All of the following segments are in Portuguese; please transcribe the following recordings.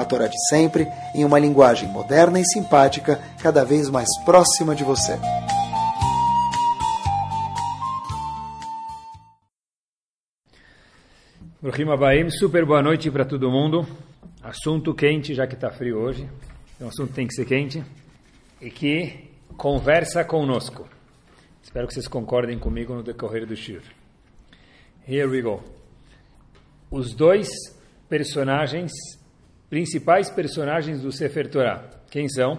a Torá de sempre, em uma linguagem moderna e simpática, cada vez mais próxima de você. Bruhim Abaim, super boa noite para todo mundo. Assunto quente, já que está frio hoje. Então, o assunto tem que ser quente. E que conversa conosco. Espero que vocês concordem comigo no decorrer do shir. Here we go. Os dois personagens, principais personagens do Sefer Torah, quem são?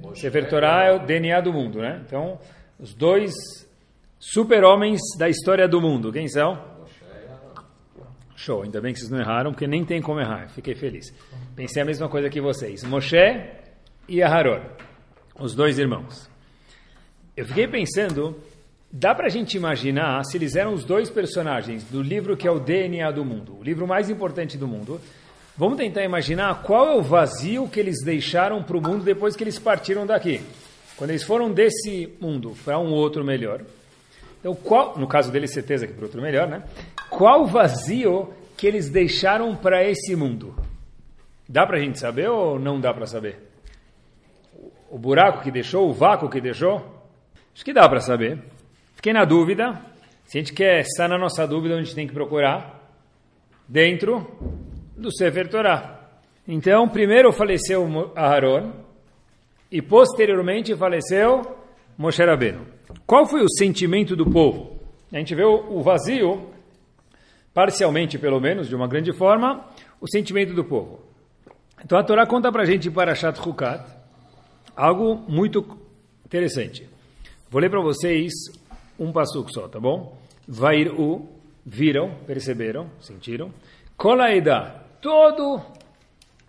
Moshe. Sefer Torah é o DNA do mundo, né? Então, os dois super-homens da história do mundo, quem são? Show, ainda bem que vocês não erraram, porque nem tem como errar, fiquei feliz. Pensei a mesma coisa que vocês. Moshe e Aharon, os dois irmãos. Eu fiquei pensando, dá para a gente imaginar se eles eram os dois personagens do livro que é o DNA do mundo, o livro mais importante do mundo. Vamos tentar imaginar qual é o vazio que eles deixaram para o mundo depois que eles partiram daqui. Quando eles foram desse mundo para um outro melhor. Então, qual, no caso deles, certeza que para outro melhor, né? Qual vazio que eles deixaram para esse mundo? Dá para a gente saber ou não dá para saber? O buraco que deixou, o vácuo que deixou? Acho que dá para saber. Fiquei na dúvida. Se a gente quer estar na nossa dúvida, a gente tem que procurar? Dentro do Sefer Torah. Então, primeiro faleceu Aharon e posteriormente faleceu Moshe Rabbeinu. Qual foi o sentimento do povo? A gente vê o vazio, parcialmente pelo menos, de uma grande forma, o sentimento do povo. Então a Torá conta para a gente para Shat Hukat algo muito interessante. Vou ler para vocês um passuco só, tá bom? Vairu, viram, perceberam, sentiram. Kolaeda, todo,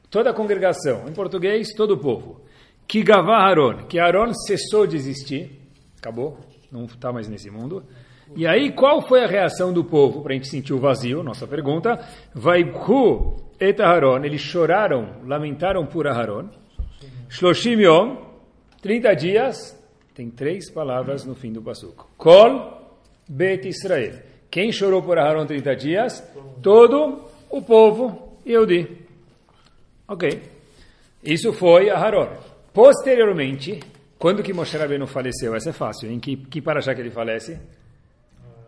toda a congregação, em português, todo o povo. Que Gavá Haron, que Aaron cessou de existir, acabou, não está mais nesse mundo. E aí, qual foi a reação do povo para a gente sentir o vazio? Nossa pergunta. Vaibhu et Aharon, eles choraram, lamentaram por Aharon. Shloshim Yom, 30 dias, tem três palavras no fim do passuco. Kol Bet Israel. Quem chorou por Aharon 30 dias? Todo o povo Yehudi. Ok. Isso foi Aharon. Posteriormente, quando que Moshe Rabbeinu faleceu? Essa é fácil. Em que, que paraxá que ele falece?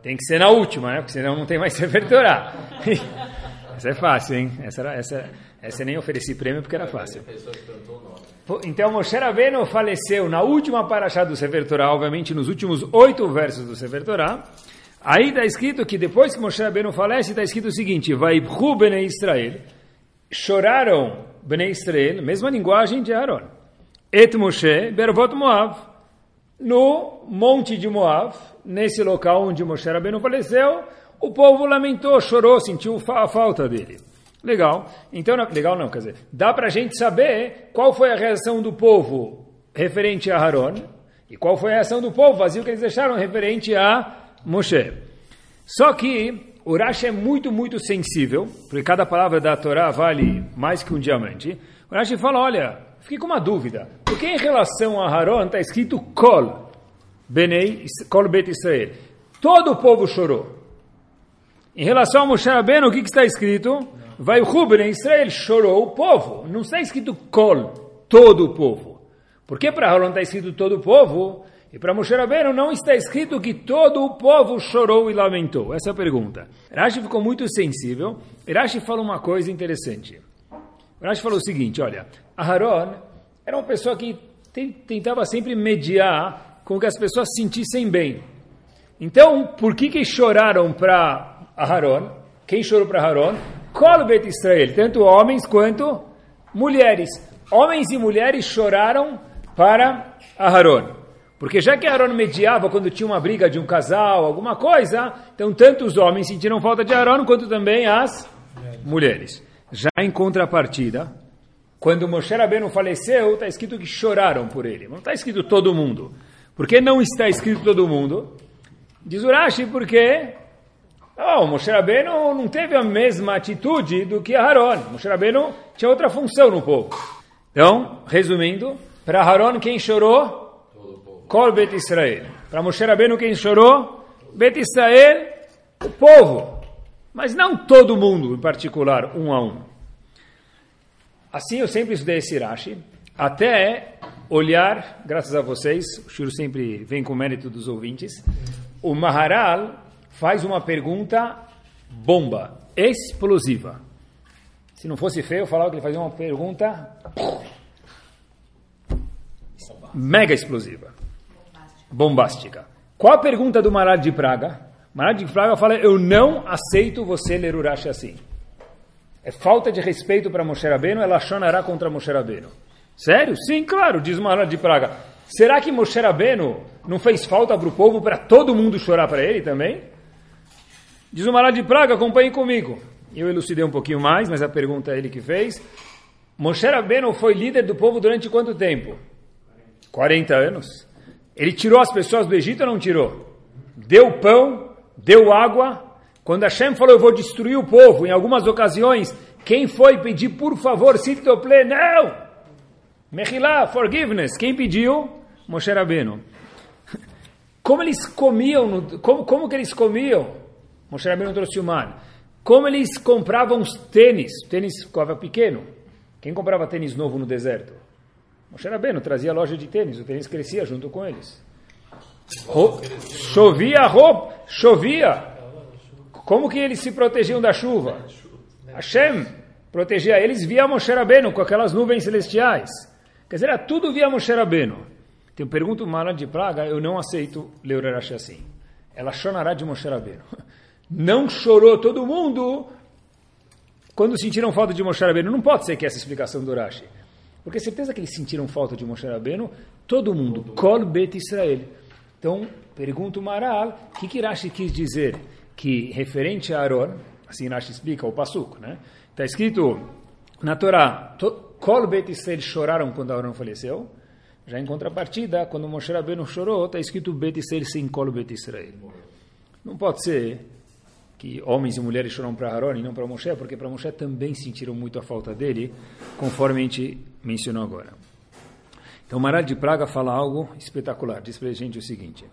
Tem que ser na última, né? Porque senão não tem mais Sefer Torah. essa é fácil, hein? Essa, era, essa, essa nem ofereci prêmio porque era fácil. Então, Moshe Rabbeinu faleceu na última paraxá do Sefer Torah, obviamente nos últimos oito versos do Sefer Torah. Aí está escrito que depois que Moshe Rabbeinu falece, está escrito o seguinte, Vaibhu Bnei Israel, choraram Bnei Israel, mesma linguagem de Aaron. Et Moshe, Bervot Moav, no monte de Moav, nesse local onde Moshe Rabbeinu faleceu, o povo lamentou, chorou, sentiu a falta dele. Legal. Então, legal não, quer dizer, dá para a gente saber qual foi a reação do povo referente a Aaron e qual foi a reação do povo vazio que eles deixaram referente a Moshe. Só que o Rashi é muito, muito sensível, porque cada palavra da Torá vale mais que um diamante. O Rashi fala, olha, fiquei com uma dúvida, porque em relação a Aaron está escrito Kol, Benei, Kol Bet Israel. Todo o povo chorou. Em relação a Moshe Rabbeinu, o que, que está escrito? Vai o Benei Israel, chorou o povo. Não está escrito Kol, todo o povo. Por que para Aaron está escrito todo o povo? E para Moshe Rabbeinu não está escrito que todo o povo chorou e lamentou. Essa é a pergunta. Rashi ficou muito sensível. Rashi fala uma coisa interessante. Rashi falou o seguinte, olha, Aharon era uma pessoa que tentava sempre mediar com que as pessoas se sentissem bem. Então, por que que choraram para Aharon? Quem chorou para Aharon? Kol Bet Israel, tanto homens quanto mulheres. Homens e mulheres choraram para Aharon. Porque já que Aaron mediava quando tinha uma briga de um casal, alguma coisa, então tanto os homens sentiram falta de Aaron quanto também as mulheres. Já em contrapartida, quando Moshe Rabbeinu faleceu, está escrito que choraram por ele. Não está escrito todo mundo. Por que não está escrito todo mundo? Diz Urashi porque oh, Moshe Rabbeinu não teve a mesma atitude do que Aaron. Moshe Rabbeinu tinha outra função no povo. Então, resumindo, para Aaron quem chorou? Kol Bet Israel. Para Moshe Rabbeinu quem chorou? Bet Israel, o povo. Mas não todo mundo em particular, um a um. Assim eu sempre estudei esse Rashi, até olhar, graças a vocês, o Shiro sempre vem com mérito dos ouvintes, o Maharal faz uma pergunta bomba, explosiva. Se não fosse feio, eu falava que ele fazia uma pergunta mega explosiva, bombástica. Qual a pergunta do Maharal de Praga? Maharal de Praga fala, eu não aceito você ler Urashi assim. É falta de respeito para Moshe Rabbeinu, ela chonará contra Moshe Rabbeinu. Sério? Sim, claro, diz Maharal de Praga. Será que Moshe Rabbeinu não fez falta para o povo para todo mundo chorar para ele também? Diz o Maharal de Praga, acompanhe comigo. Eu elucidei um pouquinho mais, mas a pergunta é ele que fez. Moshe Rabbeinu foi líder do povo durante quanto tempo? 40 anos. Ele tirou as pessoas do Egito ou não tirou? Deu pão, deu água. Quando Hashem falou, eu vou destruir o povo, em algumas ocasiões, quem foi pedir, por favor, Sitople? Não! Mechilá, forgiveness. Quem pediu? Moshe Rabbeinu. Como eles comiam, como, como que eles comiam? Moshe Rabbeinu trouxe o mar. Como eles compravam os tênis? Tênis ficava pequeno. Quem comprava tênis novo no deserto? Moshe Rabbeinu trazia loja de tênis. O tênis crescia junto com eles. Ro chovia roupa, chovia. Como que eles se protegiam da chuva? Hashem protegia eles via Moshe Rabbeinu com aquelas nuvens celestiais. Quer dizer, era tudo via Moshe Rabbeinu. Então, pergunto Mara de Praga, eu não aceito ler Urashi assim. Ela chorará de Moshe Rabbeinu. Não chorou todo mundo quando sentiram falta de Moshe Rabbeinu. Não pode ser que essa explicação do Urashi. Porque certeza que eles sentiram falta de Moshe Rabbeinu, todo mundo. Kol Bet Israel. Então, pergunto Maral, o que, que Rashi quis dizer? Que referente a Aaron, assim Rashi explica o Passuco, né? Está escrito na Torá, Kol Bet Israel choraram quando Aaron faleceu. Já em contrapartida, quando Moshe Rabbeinu chorou, está escrito Bet Israel sem Kol Bet Israel. Não pode ser que homens e mulheres choram para Aaron e não para Moshe, porque para Moshe também sentiram muito a falta dele, conforme a gente mencionou agora. Então, Maral de Praga fala algo espetacular. Diz para a gente o seguinte: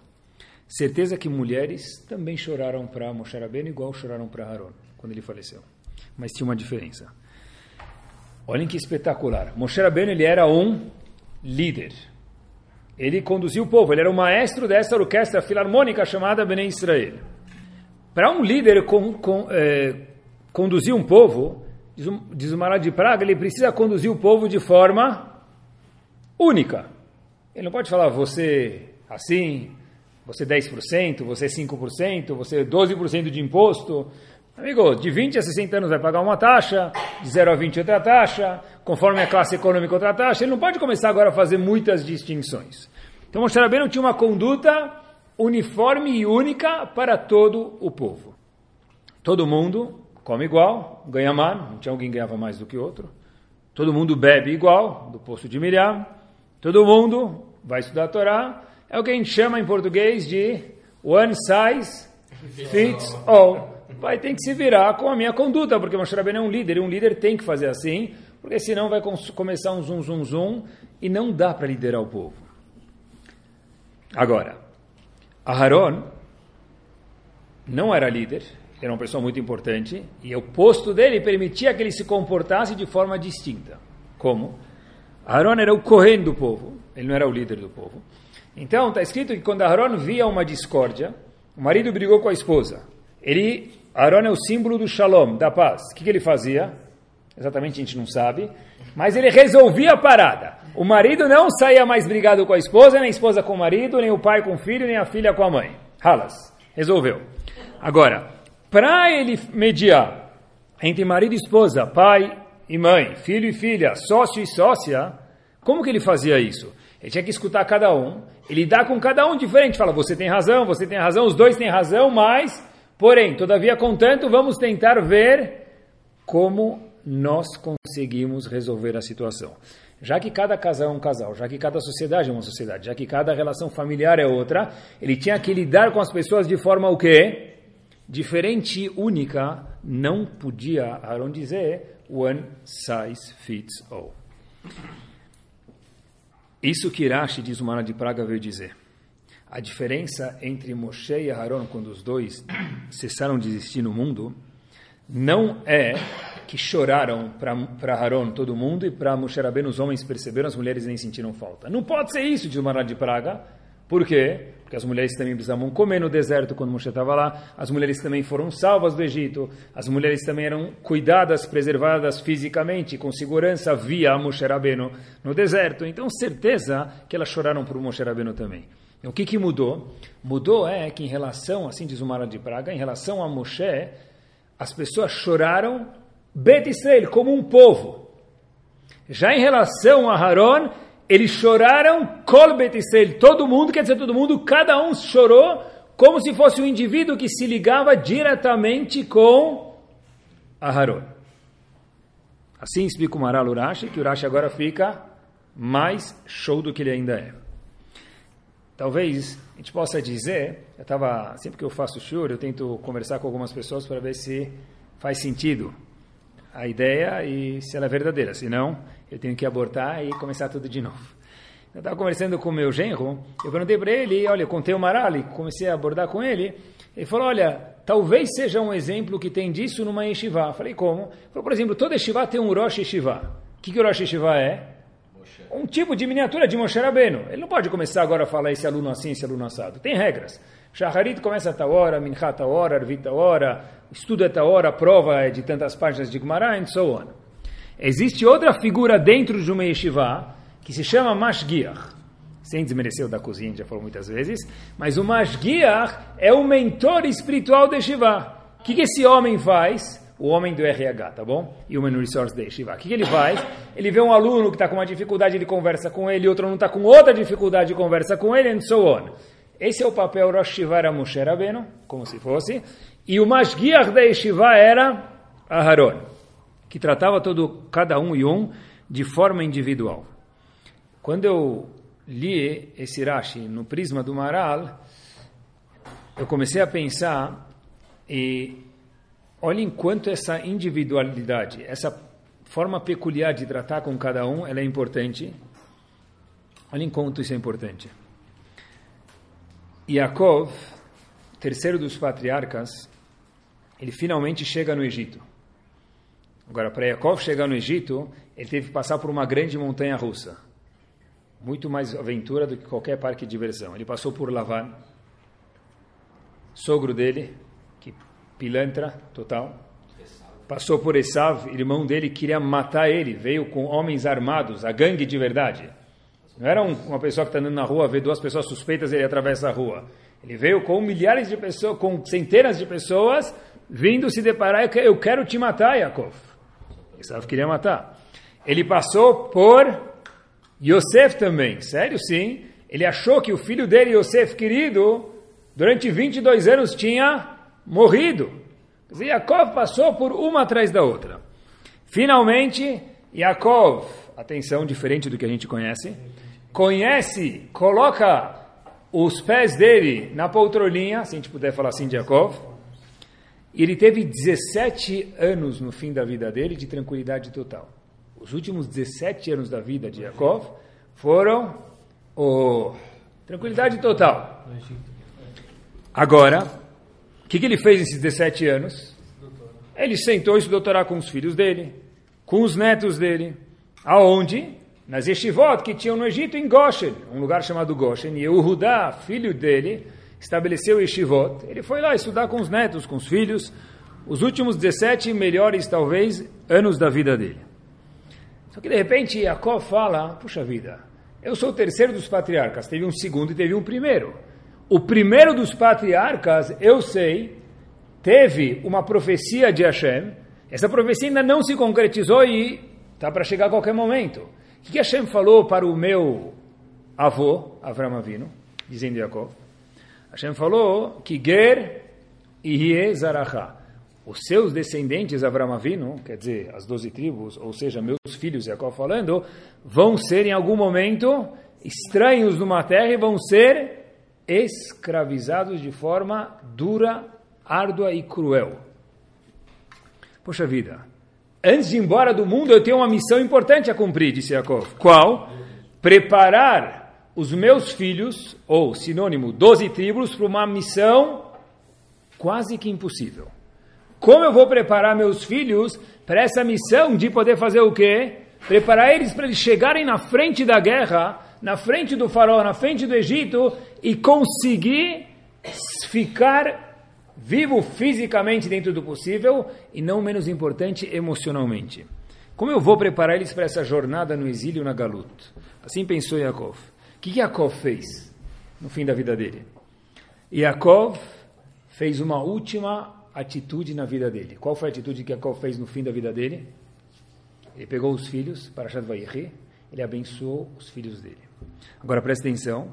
certeza que mulheres também choraram para Moshe Rabbeinu igual choraram para Aaron quando ele faleceu. Mas tinha uma diferença. Olhem que espetacular. Moshe Rabbeinu ele era um líder. Ele conduzia o povo, ele era o maestro dessa orquestra filarmônica chamada Bnei Israel. Para um líder com, com, é, conduzir um povo, diz, diz o Mará de Praga, ele precisa conduzir o povo de forma única. Ele não pode falar você assim, você 10%, você 5%, você 12% de imposto. Amigo, de 20 a 60 anos vai pagar uma taxa, de 0 a 20 outra taxa, conforme a classe econômica outra taxa. Ele não pode começar agora a fazer muitas distinções. Então Moshe Rabbeinu tinha uma conduta uniforme e única para todo o povo. Todo mundo come igual, ganha mais, não tinha alguém que ganhava mais do que outro. Todo mundo bebe igual, do poço de Miriam. Todo mundo vai estudar a Torá. É o que a gente chama em português de one size fits all. Vai ter que se virar com a minha conduta, porque Moshe Rabbeinu é um líder, e um líder tem que fazer assim, porque senão vai começar um zum, zum, zum, e não dá para liderar o povo. Agora, Aharon não era líder, era uma pessoa muito importante, e o posto dele permitia que ele se comportasse de forma distinta. Como? Aharon era o Kohen do povo, ele não era o líder do povo. Então, está escrito que quando Aharon via uma discórdia, o marido brigou com a esposa. Ele, Aharon é o símbolo do shalom, da paz. O que, que ele fazia? Exatamente a gente não sabe. Mas ele resolvia a parada. O marido não saía mais brigado com a esposa, nem a esposa com o marido, nem o pai com o filho, nem a filha com a mãe. Halas. Resolveu. Agora, para ele mediar entre marido e esposa, pai e mãe, filho e filha, sócio e sócia, como que ele fazia isso? Ele tinha que escutar cada um, ele dá com cada um diferente, fala, você tem razão, você tem razão, os dois têm razão, mas, porém, todavia, contanto, vamos tentar ver como nós conseguimos resolver a situação. Já que cada casal é um casal, já que cada sociedade é uma sociedade, já que cada relação familiar é outra, ele tinha que lidar com as pessoas de forma o quê? Diferente, única, não podia Aaron dizer one size fits all. Isso que Rashi diz o Mara de Praga veio dizer. A diferença entre Moshe e Aaron, quando os dois cessaram de existir no mundo, não é que choraram para Aaron todo mundo e para Moshe Rabbeinu os homens perceberam, as mulheres nem sentiram falta. Não pode ser isso, diz o Marat de Praga. Por quê? Porque as mulheres também precisavam comer no deserto quando Moshe estava lá, as mulheres também foram salvas do Egito, as mulheres também eram cuidadas, preservadas fisicamente, com segurança via Moshe Rabbeinu no deserto. Então, certeza que elas choraram por Moshe Rabbeinu também. Então, o que, que mudou? Mudou é que em relação, assim diz o Marat de Praga, em relação a Moshe, as pessoas choraram Bet Israel, como um povo. Já em relação a Haron, eles choraram Kol Bet Israel, todo mundo, quer dizer todo mundo, cada um chorou como se fosse um indivíduo que se ligava diretamente com Haron. Assim explica o Maral Urashi, que Urashi agora fica mais show do que ele ainda é. Talvez a gente possa dizer, eu estava sempre que eu faço shiur, eu tento conversar com algumas pessoas para ver se faz sentido a ideia e se ela é verdadeira. Senão, eu tenho que abortar e começar tudo de novo. Eu estava conversando com o meu genro, eu perguntei para ele, olha, eu contei o Marali, comecei a abordar com ele, ele falou, olha, talvez seja um exemplo que tem disso numa yeshiva. Eu falei, como? Ele falou, por exemplo, toda yeshiva tem um Rosh Yeshiva. O que, que o Rosh Yeshiva é? Um tipo de miniatura de Moshe Rabbeinu. Ele não pode começar agora a falar esse aluno assim, esse aluno assado. Tem regras. Shaharit começa a tal hora, Mincha a tal hora, Arvit tal hora, estuda a tal hora, a prova é de tantas páginas de Gemara, and so on. Existe outra figura dentro de uma yeshiva que se chama Mashgiach. Sem desmerecer o da cozinha, já falou muitas vezes. Mas o Mashgiach é o mentor espiritual da yeshiva. O que, que esse homem faz? o homem do RH, tá bom? Human Resource da Yeshiva. O que, que ele faz? Ele vê um aluno que está com uma dificuldade, ele conversa com ele, outro não está com outra dificuldade, conversa com ele, and so on. Esse é o papel Rosh Shiva era Moshe Rabbeinu, como se fosse, e o Mashgiach da Yeshiva era Aharon, que tratava todo, cada um e um de forma individual. Quando eu li esse Rashi no prisma do Maral, eu comecei a pensar e olhem quanto essa individualidade, essa forma peculiar de tratar com cada um, ela é importante. Olhem quanto isso é importante. Yaakov, terceiro dos patriarcas, ele finalmente chega no Egito. Agora, para Yaakov chegar no Egito, ele teve que passar por uma grande montanha russa. Muito mais aventura do que qualquer parque de diversão. Ele passou por Lavan, sogro dele, que pilantra total. Passou por Esav, irmão dele, queria matar ele. Veio com homens armados, a gangue de verdade. Não era um, uma pessoa que está andando na rua, vê duas pessoas suspeitas e ele atravessa a rua. Ele veio com milhares de pessoas, com centenas de pessoas, vindo se deparar, eu quero te matar, Yaakov. Esav queria matar. Ele passou por Yosef também, sério sim. Ele achou que o filho dele, Yosef querido, durante 22 anos tinha morrido. Yaakov passou por uma atrás da outra. Finalmente, Yaakov, atenção, diferente do que a gente conhece, conhece, coloca os pés dele na poltrolinha, se a gente puder falar assim de Yaakov, ele teve 17 anos no fim da vida dele de tranquilidade total. Os últimos 17 anos da vida de Yaakov foram oh, tranquilidade total. Agora, o que, que ele fez nesses 17 anos? Ele sentou e se doutorar com os filhos dele, com os netos dele. Aonde? Nas yeshivot que tinham no Egito, em Goshen, um lugar chamado Goshen, e o Rudá, filho dele, estabeleceu yeshivot. Ele foi lá estudar com os netos, com os filhos, os últimos 17 melhores, talvez, anos da vida dele. Só que de repente Jacob fala: Puxa vida, eu sou o terceiro dos patriarcas, teve um segundo e teve um primeiro. O primeiro dos patriarcas, eu sei, teve uma profecia de Hashem, essa profecia ainda não se concretizou e está para chegar a qualquer momento. O que Hashem falou para o meu avô, Avram Avinu, dizendo Jacob? Hashem falou que Ger Ihye Zaracha. os seus descendentes, Avram Avinu, quer dizer, as doze tribos, ou seja, meus filhos, Jacob falando, vão ser em algum momento estranhos numa terra e vão ser escravizados de forma dura, árdua e cruel. Poxa vida, antes de ir embora do mundo eu tenho uma missão importante a cumprir, disse Jacob. Qual? Preparar os meus filhos, ou sinônimo, doze tribos, para uma missão quase que impossível. Como eu vou preparar meus filhos para essa missão de poder fazer o quê? Preparar eles para eles chegarem na frente da guerra, na frente do faraó, na frente do Egito e conseguir ficar vivo fisicamente dentro do possível e não menos importante emocionalmente. Como eu vou preparar eles para essa jornada no exílio na Galut? Assim pensou Yaakov. O que Yaakov fez no fim da vida dele? Yaakov fez uma última atitude na vida dele. Qual foi a atitude que Jacob fez no fim da vida dele? Ele pegou os filhos, para Shadvayhi, ele abençoou os filhos dele. Agora presta atenção,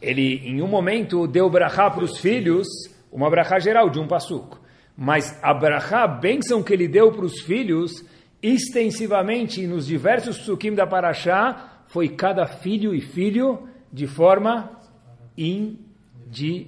ele em um momento deu brachá para os filhos, uma brachá geral de um passuco. Mas a brachá, a bênção que ele deu para os filhos, extensivamente nos diversos psukim da Parashá, foi cada filho e filho de forma individual,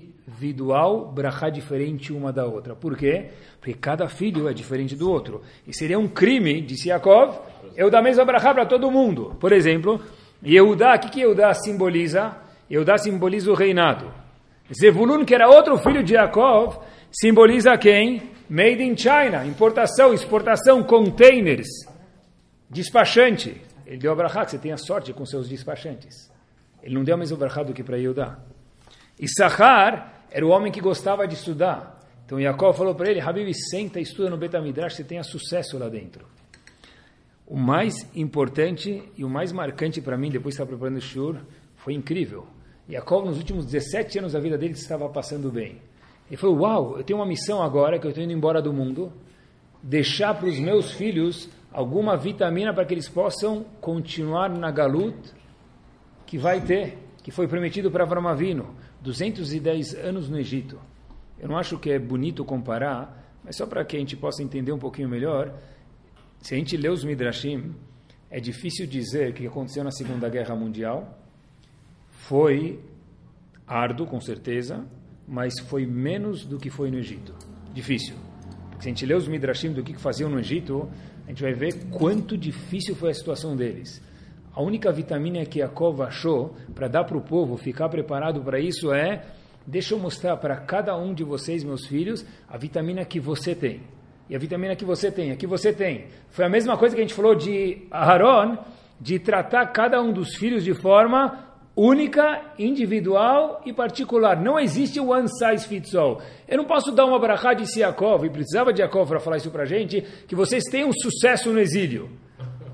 brachá diferente uma da outra. Por quê? Porque cada filho é diferente do outro. E seria um crime, disse Yaakov, eu dar a mesma brachá para todo mundo. Por exemplo, Yehudá, o que, que Yehudá simboliza? Yehudá simboliza o reinado. Zevulun, que era outro filho de Yaakov, simboliza quem? Made in China, importação, exportação, containers, despachante. Ele deu a que você tenha sorte com seus despachantes. Ele não deu mesma brachá do que para Yehudá. E Sahar era o homem que gostava de estudar. Então Jacob falou para ele, Habib, senta estuda no Betamidrash, você tenha sucesso lá dentro. O mais importante e o mais marcante para mim, depois de estar preparando o Shur, foi incrível. Jacob, nos últimos 17 anos da vida dele, estava passando bem. Ele falou, uau, eu tenho uma missão agora, que eu estou indo embora do mundo, deixar para os meus filhos alguma vitamina para que eles possam continuar na galut que vai ter, que foi prometido para Avramavino. 210 anos no Egito. Eu não acho que é bonito comparar, mas só para que a gente possa entender um pouquinho melhor, se a gente lê os Midrashim, é difícil dizer o que aconteceu na Segunda Guerra Mundial. Foi árduo, com certeza, mas foi menos do que foi no Egito. Difícil. Porque se a gente lê os Midrashim do que faziam no Egito, a gente vai ver quanto difícil foi a situação deles. A única vitamina que Yaakov achou para dar para o povo ficar preparado para isso é: deixa eu mostrar para cada um de vocês, meus filhos, a vitamina que você tem. E a vitamina que você tem, a que você tem. Foi a mesma coisa que a gente falou de Aaron, de tratar cada um dos filhos de forma única, individual e particular. Não existe one size fits all. Eu não posso dar uma barajá de Yaakov, e precisava de Yaakov para falar isso para a gente, que vocês tenham sucesso no exílio.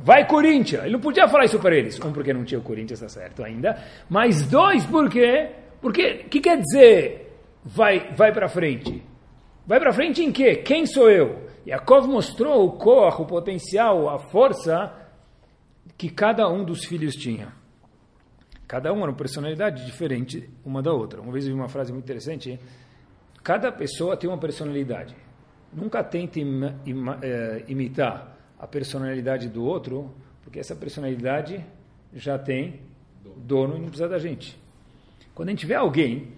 Vai Corinthians. Ele não podia falar isso para eles. Um, porque não tinha o Corinthians, está certo ainda. Mas dois, por quê? Porque, o que quer dizer vai, vai para frente? Vai para frente em quê? Quem sou eu? Yaakov mostrou o cor, o potencial, a força que cada um dos filhos tinha. Cada um era uma personalidade diferente uma da outra. Uma vez eu vi uma frase muito interessante. Cada pessoa tem uma personalidade. Nunca tente eh, imitar a personalidade do outro, porque essa personalidade já tem dono e não precisa da gente. Quando a gente vê alguém,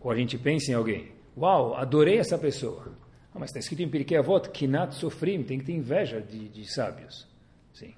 ou a gente pensa em alguém, uau, adorei essa pessoa. Ah, mas está escrito em Pirkei Avot, Kinat Sofrim, tem que ter inveja de, de sábios. Sim.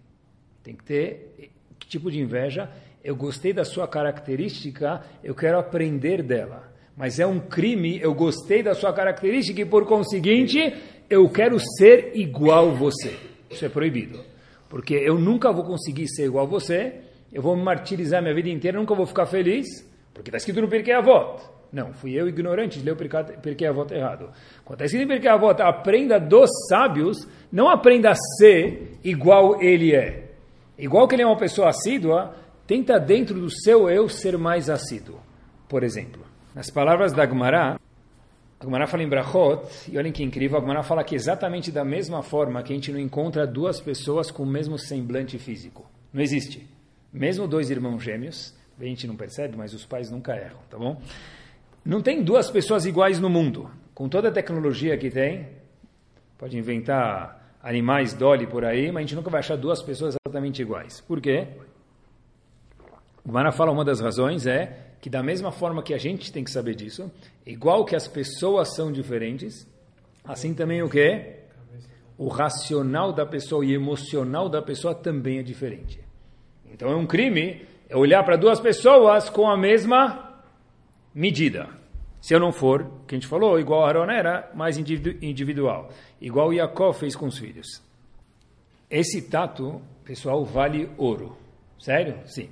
Tem que ter que tipo de inveja? Eu gostei da sua característica, eu quero aprender dela. Mas é um crime, eu gostei da sua característica e, por conseguinte, eu quero ser igual você. Isso é proibido. Porque eu nunca vou conseguir ser igual você, eu vou me martirizar minha vida inteira, nunca vou ficar feliz, porque está escrito no Pirkei Avot. Não, fui eu ignorante de ler o Pirkei Avot errado. Quando está escrito no Pirkei Avot, aprenda dos sábios, não aprenda a ser igual ele é. Igual que ele é uma pessoa assídua, tenta dentro do seu eu ser mais assíduo. Por exemplo, nas palavras da Gemara, a fala em Brachot, e olhem que incrível, a fala que exatamente da mesma forma que a gente não encontra duas pessoas com o mesmo semblante físico. Não existe. Mesmo dois irmãos gêmeos, a gente não percebe, mas os pais nunca erram, tá bom? Não tem duas pessoas iguais no mundo. Com toda a tecnologia que tem, pode inventar animais Dolly por aí, mas a gente nunca vai achar duas pessoas exatamente iguais. Por quê? Mara fala uma das razões é que da mesma forma que a gente tem que saber disso, igual que as pessoas são diferentes, assim também o que? O racional da pessoa e emocional da pessoa também é diferente. Então é um crime olhar para duas pessoas com a mesma medida. Se eu não for, que a gente falou, igual Aaron era, mais individual. Igual Yaakov fez com os filhos. Esse tato, pessoal, vale ouro. Sério? Sim.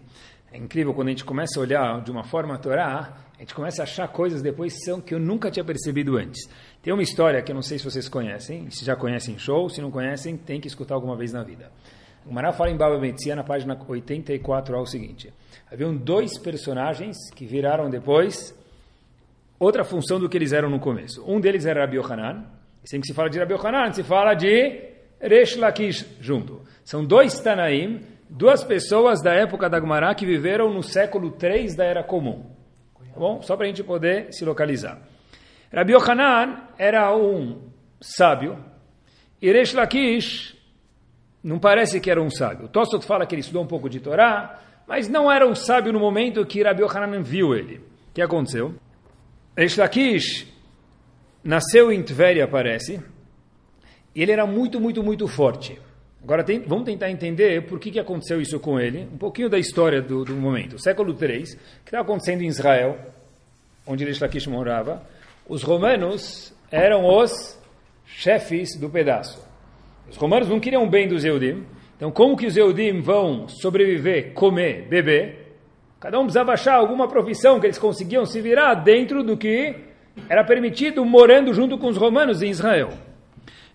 É incrível quando a gente começa a olhar de uma forma a Torá, a gente começa a achar coisas depois são que eu nunca tinha percebido antes. Tem uma história que eu não sei se vocês conhecem, se já conhecem show, se não conhecem, tem que escutar alguma vez na vida. O Mará fala em Baba Metzia, na página 84, ao seguinte. Haviam dois personagens que viraram depois outra função do que eles eram no começo. Um deles era Rabi Yohanan, e sempre que se fala de Rabi Yohanan, se fala de Resh Lakish junto. São dois Tanaim, duas pessoas da época da Gemara que viveram no século 3 da Era Comum. Tá bom? Só para a gente poder se localizar. Rabi Yohanan era um sábio, e Resh Lakish não parece que era um sábio. Tosot fala que ele estudou um pouco de Torá, mas não era um sábio no momento que Rabi Yohanan viu ele. O que aconteceu? Reish Lakish nasceu em Tveria, parece, e ele era muito, muito, muito forte. Agora, tem, vamos tentar entender por que, que aconteceu isso com ele, um pouquinho da história do, do momento. Século III, que estava acontecendo em Israel, onde Reish Lakish morava, os romanos eram os chefes do pedaço. Os romanos não queriam bem dos Eudim, então como que os Eudim vão sobreviver, comer, beber? Cada um precisava achar alguma profissão que eles conseguiam se virar dentro do que era permitido morando junto com os romanos em Israel.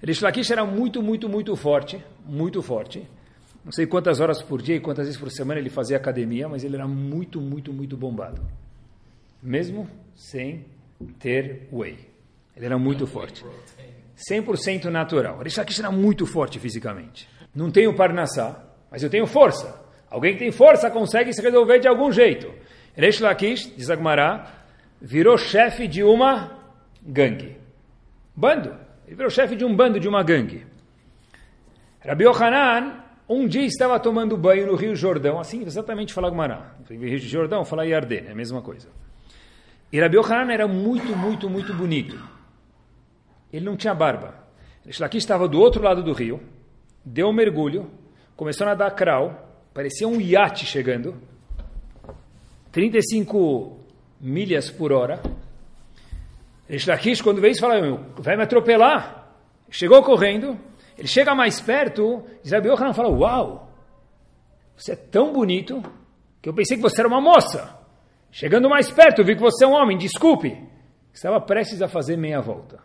Rish Lakish era muito, muito, muito forte, muito forte. Não sei quantas horas por dia e quantas vezes por semana ele fazia academia, mas ele era muito, muito, muito bombado. Mesmo sem ter whey. Ele era muito forte. 100% natural. Rish Lakish era muito forte fisicamente. Não tenho parnassá, mas eu tenho força. Alguém que tem força consegue se resolver de algum jeito. Reish Lakish, diz Agmará, virou chefe de uma gangue. Bando. Ele virou chefe de um bando, de uma gangue. Rabi Yohanan, um dia estava tomando banho no Rio Jordão, assim exatamente fala Agmará. Rio Jordão, fala Yarden, é a mesma coisa. E Rabi era muito, muito, muito bonito. Ele não tinha barba. Reish Lakish estava do outro lado do rio, deu um mergulho, começou a nadar crawl, Parecia um iate chegando. 35 milhas por hora. Reish Lakish, quando vê isso, fala, vai me atropelar. Chegou correndo. Ele chega mais perto, Isabel Yohanan fala, uau, você é tão bonito que eu pensei que você era uma moça. Chegando mais perto, vi que você é um homem, desculpe. Estava prestes a fazer meia volta.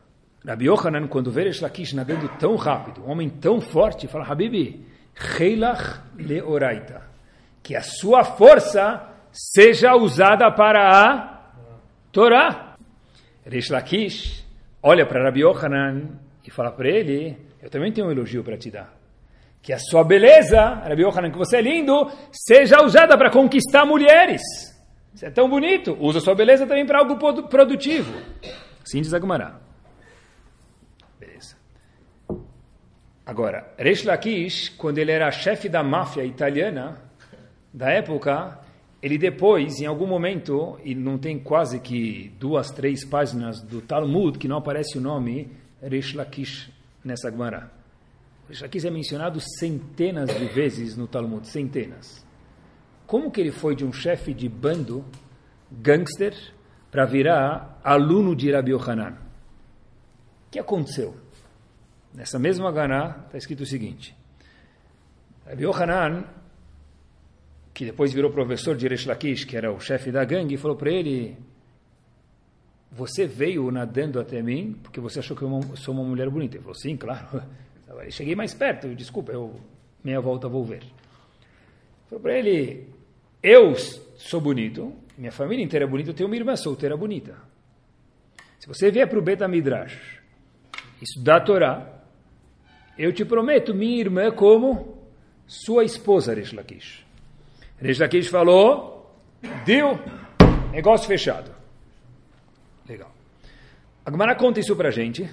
Rabi Yohanan, quando vê Reish Lakish nadando tão rápido, um homem tão forte, fala, Habibi, Heilach leoraita. Que a sua força seja usada para a Torá. Reish Lakish olha para Rabi Yohanan e fala para ele, eu também tenho um elogio para te dar. Que a sua beleza, Rabi Yohanan, que você é lindo, seja usada para conquistar mulheres. Você é tão bonito, usa a sua beleza também para algo produtivo. Assim diz Agmará. Agora, Reish Lakish, quando ele era chefe da máfia italiana da época, ele depois, em algum momento, e não tem quase que duas, três páginas do Talmud que não aparece o nome Reish Lakish nessa Gemara. Reish Lakish é mencionado centenas de vezes no Talmud, centenas. Como que ele foi de um chefe de bando, gangster, para virar aluno de Rabi Yohanan? O que aconteceu? Nessa mesma Ganá está escrito o seguinte: Rabbi Yohanan, que depois virou professor de Resh Lakish, que era o chefe da gangue, falou para ele: Você veio nadando até mim porque você achou que eu sou uma mulher bonita? Ele falou: Sim, claro. Eu cheguei mais perto, desculpa, eu meia volta vou ver. Falou para ele: Eu sou bonito, minha família inteira é bonita, eu tenho uma irmã solteira bonita. Se você vier para o Beta Midrash, estudar a Torá, eu te prometo minha irmã como sua esposa, Resh Lakish. Resh Lakish falou, deu, negócio fechado. A Gemara conta isso para a gente,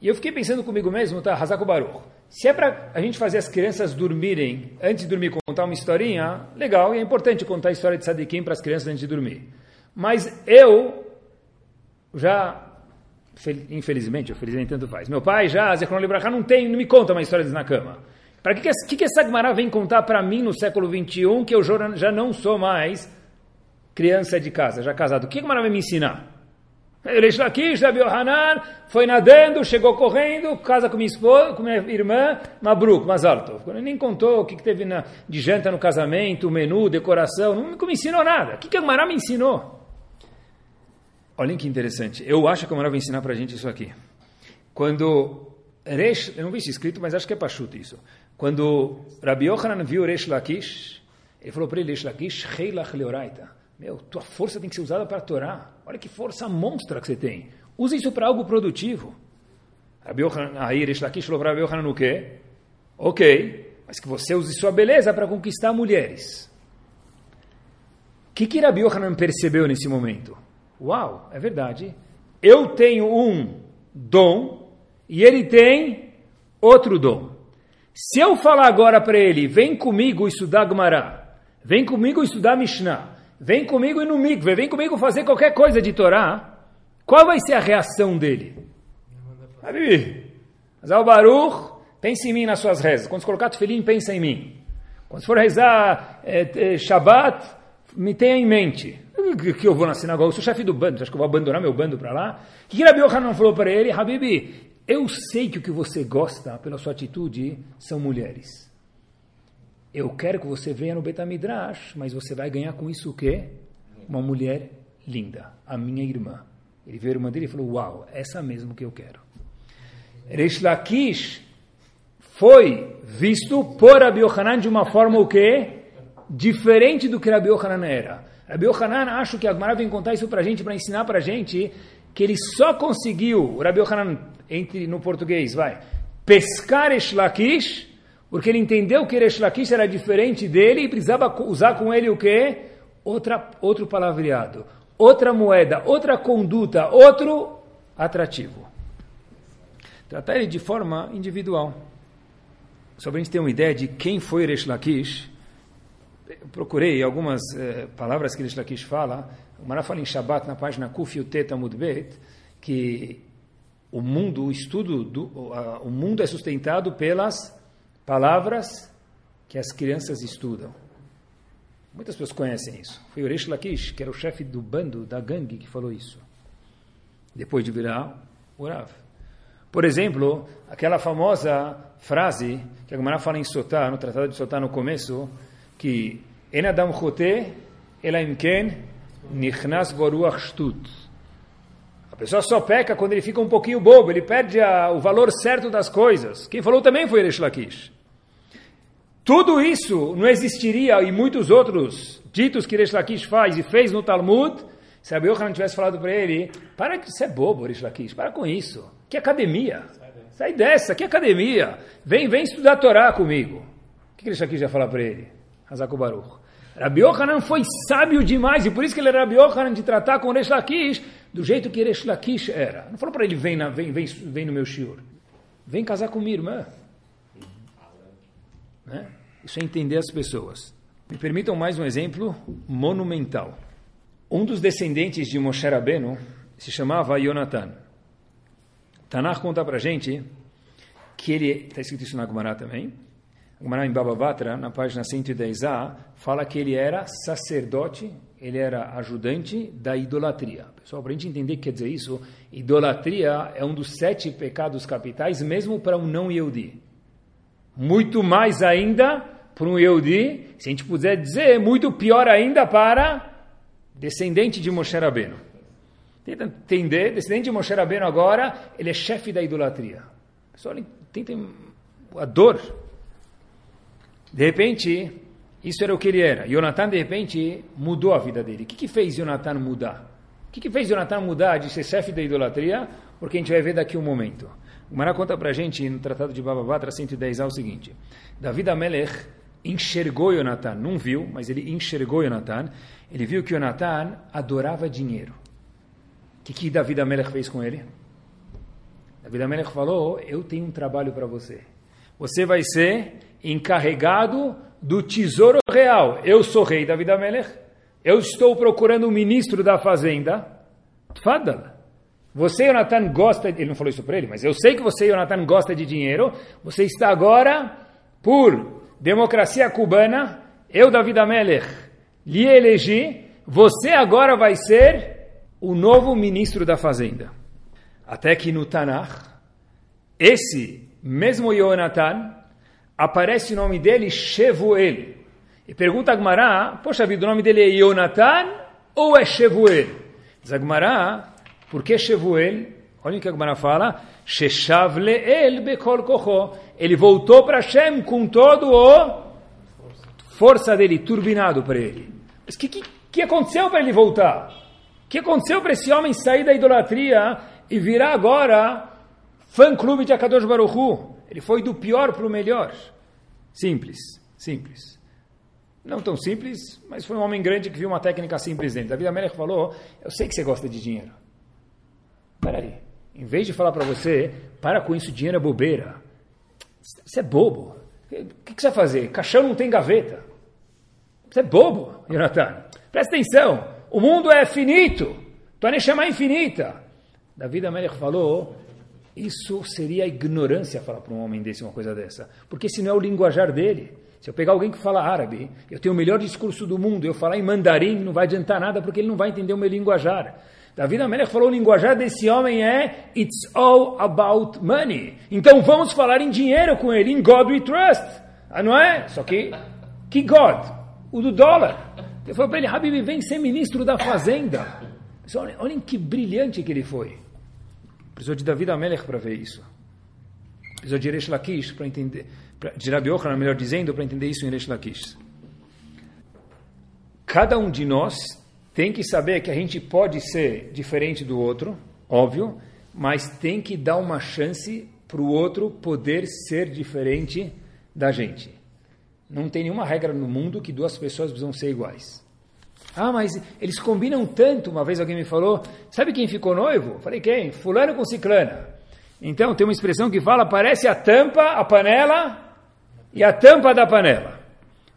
E eu fiquei pensando comigo mesmo, tá, Hazako Baruch, se é para a gente fazer as crianças dormirem, antes de dormir, contar uma historinha, legal, e é importante contar a história de Sadikim para as crianças antes de dormir. Mas eu já, infelizmente, ou felizmente tanto faz, meu pai já, Zechron Libraha, não tem, não me conta uma história na cama. Para que, que, que essa Gemara vem contar para mim no século 21 que eu já não sou mais criança de casa, já casado? O que a Gemara vai me ensinar? Reish Lakish, Rabi foi nadando, chegou correndo, casa com minha esposa, com minha irmã, Mabruk, Mazalto. Ele nem contou o que, que teve na, de janta no casamento, menu, decoração, não me ensinou nada. O que, que a Gemara me ensinou? Olhem que interessante. Eu acho que a Gemara vai ensinar para a gente isso aqui. Quando Reish, eu não vi isso escrito, mas acho que é Pachuto isso. Quando Rabi Yohanan viu Reish Lakish, ele falou para ele, Reish Lakish, Heilach Leoraita. Meu, tua força tem que ser usada para a Torá. Olha que força monstra que você tem. Use isso para algo produtivo. Aí Rish Lakish falou para Rabi Yohanan o quê? Ok, mas que você use sua beleza para conquistar mulheres. O que, que Rabi Yohanan percebeu nesse momento? Uau, é verdade. Eu tenho um dom e ele tem outro dom. Se eu falar agora para ele, vem comigo estudar Gemara, vem comigo estudar Mishnah, vem comigo ir no mikve, vem comigo fazer qualquer coisa de Torá, qual vai ser a reação dele? Habibi, Azal Baruch, pense em mim nas suas rezas. Quando colocar tefilim, pensa em mim. Quando for rezar é, é, Shabbat, me tenha em mente. Que eu vou na sinagoga, eu sou chefe do bando, acha que eu vou abandonar meu bando para lá? O que Rabi não falou para ele? Habibi, eu sei que o que você gosta pela sua atitude são mulheres eu quero que você venha no Betamidrash, mas você vai ganhar com isso o quê? Uma mulher linda, a minha irmã. Ele viu a irmã dele e falou, uau, essa mesmo que eu quero. Reish Lakish foi visto por Rabi Yohanan de uma forma o quê? Diferente do que Rabi Yohanan era. Rabi Yohanan, acho que a Agmará vem contar isso para a gente, para ensinar para gente, que ele só conseguiu, o Rabi Yohanan, entre no português, vai, pescar Reish Lakish porque ele entendeu que Resh Lakish era diferente dele e precisava usar com ele o quê? Outra, outro palavreado, outra moeda, outra conduta, outro atrativo. Tratar ele de forma individual. Só para a gente ter uma ideia de quem foi Resh Lakish, procurei algumas eh, palavras que Resh Lakish fala. O Mará fala em Shabbat, na página Kuf Yutet Amudbet, que o mundo, o estudo, do, o mundo é sustentado pelas Palavras que as crianças estudam. Muitas pessoas conhecem isso. Foi o Lakish, que era o chefe do bando, da gangue, que falou isso. Depois de virar o Rav. Por exemplo, aquela famosa frase que a Gemara fala em Sotá, no Tratado de Sotá no começo, que En Adam Chote Elaim Ken Nichnas Goruach Shtut. A pessoa só peca quando ele fica um pouquinho bobo, ele perde a, o valor certo das coisas. Quem falou também foi Reish Lakish. Tudo isso não existiria e muitos outros ditos que Reish Lakish faz e fez no Talmud, se Rabi Yochanan tivesse falado para ele, para que você é bobo, Reish Lakish, para com isso. Que academia? Sai dessa, que academia? Vem, vem estudar Torá comigo. O que Reish Lakish ia falar para ele? Hazako Baruch. Rabi Yochanan foi sábio demais, e por isso que ele era Rabi Yochanan de tratar com Reish Lakish do jeito que Reish Lakish era. Não falou para ele, vem, na, vem, vem, vem no meu shiur. Vem casar com minha irmã. Né? Isso é entender as pessoas. Me permitam mais um exemplo monumental. Um dos descendentes de Moshe Rabbeinu se chamava Yonatan. Tanakh conta para gente que ele, está escrito isso na Gemara também, Gemara em Babavatra, na página 110a, fala que ele era sacerdote, ele era ajudante da idolatria. Pessoal, para a gente entender o que quer dizer isso, idolatria é um dos sete pecados capitais, mesmo para um não Yehudi. Muito mais ainda para um Yehudi, se a gente puder dizer, muito pior ainda para descendente de Moshe Rabbeinu. Tenta entender, descendente de Moshe Rabbeinu agora, ele é chefe da idolatria. Pessoal, tenta a dor. De repente, isso era o que ele era. Jonathan, de repente, mudou a vida dele. O que, que fez Jonathan mudar? O que, que fez Jonathan mudar de ser chefe da idolatria? Porque a gente vai ver daqui um momento. O Mará conta para a gente no Tratado de Babavatra 110 é o seguinte: David Amelech enxergou Jonathan, não viu, mas ele enxergou Jonathan. Ele viu que Jonathan adorava dinheiro. O que, que David Amelech fez com ele? David Amelech falou, eu tenho um trabalho para você. Você vai ser encarregado do tesouro real. Eu sou rei David Amelech. Eu estou procurando o ministro da fazenda. Fadal. Você, Jonathan, gosta... Ele não falou isso para ele, mas eu sei que você, Jonathan, gosta de dinheiro. Você está agora, por democracia cubana, eu, David Amelech, lhe elegi. Você agora vai ser o novo ministro da fazenda. Até que no Tanakh, esse mesmo Jonathan, aparece o nome dele Shevuel. E pergunta a Gmará, poxa vida, o nome dele é Jonathan ou é Shevuel? Diz a Gmará, por que Shevuel? Olha o que a Gmará fala, Sheshav le'el bekol kocho. Ele voltou para Hashem com todo o força dele, turbinado para ele. Mas o que, que, que aconteceu para ele voltar? O que aconteceu para esse homem sair da idolatria e virar agora fã-clube de Akadosh Baruch Hu? Ele foi do pior para o melhor. Simples, simples. Não tão simples, mas foi um homem grande que viu uma técnica simples dentro. David Amelech falou, eu sei que você gosta de dinheiro. Espera aí. Em vez de falar para você, para com isso, dinheiro é bobeira. Você é bobo. O que, que você vai fazer? Caixão não tem gaveta. Você é bobo, Jonathan. Presta atenção. O mundo é finito. Tua Neshama é infinita. David Amelech falou, isso seria ignorância falar para um homem desse uma coisa dessa. Porque se não é o linguajar dele. Se eu pegar alguém que fala árabe, eu tenho o melhor discurso do mundo, eu falar em mandarim, não vai adiantar nada porque ele não vai entender o meu linguajar. David Amelech falou, o linguajar desse homem é It's all about money. Então vamos falar em dinheiro com ele, em God we trust. Ah, não é? Só que, que God? O do dólar. Eu falei para ele, Habib, vem ser ministro da fazenda. Olhem, olhem que brilhante que ele foi. Precisou de David Amelech para ver isso. Precisou de Eresh Lakish para entender, pra, de Rabi Yochanan, melhor dizendo, para entender isso em Eresh Lakish. Cada um de nós tem que saber que a gente pode ser diferente do outro, óbvio, mas tem que dar uma chance para o outro poder ser diferente da gente. Não tem nenhuma regra no mundo que duas pessoas precisam ser iguais. Ah, mas eles combinam tanto. Uma vez alguém me falou, sabe quem ficou noivo? Falei, quem? Fulano com ciclana. Então, tem uma expressão que fala, parece a tampa, a panela e a tampa da panela.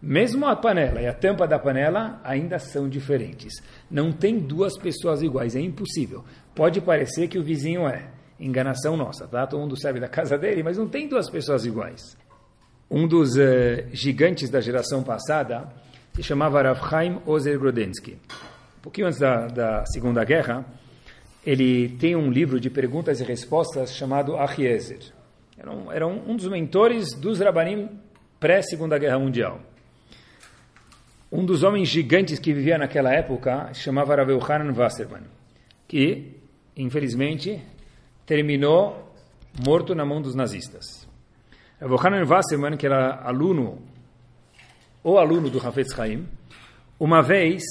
Mesmo a panela e a tampa da panela ainda são diferentes. Não tem duas pessoas iguais, é impossível. Pode parecer que o vizinho é. Enganação nossa, tá? Todo mundo sabe da casa dele, mas não tem duas pessoas iguais. Um dos uh, gigantes da geração passada, se chamava Rav Chaim Ozer Grodensky. Um pouquinho antes da, da Segunda Guerra, ele tem um livro de perguntas e respostas chamado Achiezer. Era, um, era um, um dos mentores dos Rabanim pré-Segunda Guerra Mundial. Um dos homens gigantes que vivia naquela época chamava Rav Yohanan Wasserman, que, infelizmente, terminou morto na mão dos nazistas. Rav Yohanan Wasserman, que era aluno o aluno do Hafetz Haim, uma vez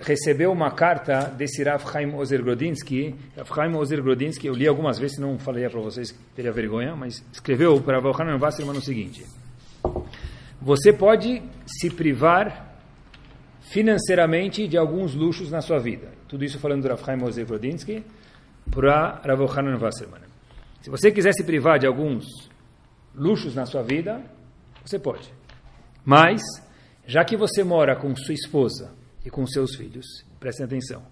recebeu uma carta desse Rav Chaim Ozer Grodinsky. Rav Chaim Ozer Grodinsky, eu li algumas vezes, não falei para vocês, teria vergonha, mas escreveu para Rav Hanan Wasserman o seguinte: Você pode se privar financeiramente de alguns luxos na sua vida. Tudo isso falando do Rav Chaim Grodinsky para Rav Hanan Wasserman. Se você quiser se privar de alguns luxos na sua vida, você pode. Mas, já que você mora com sua esposa e com seus filhos, prestem atenção.